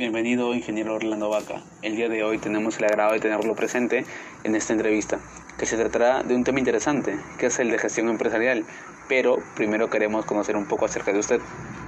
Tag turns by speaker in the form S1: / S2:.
S1: Bienvenido, ingeniero Orlando Vaca. El día de hoy tenemos el agrado de tenerlo presente en esta entrevista, que se tratará de un tema interesante, que es el de gestión empresarial. Pero primero queremos conocer un poco acerca de usted.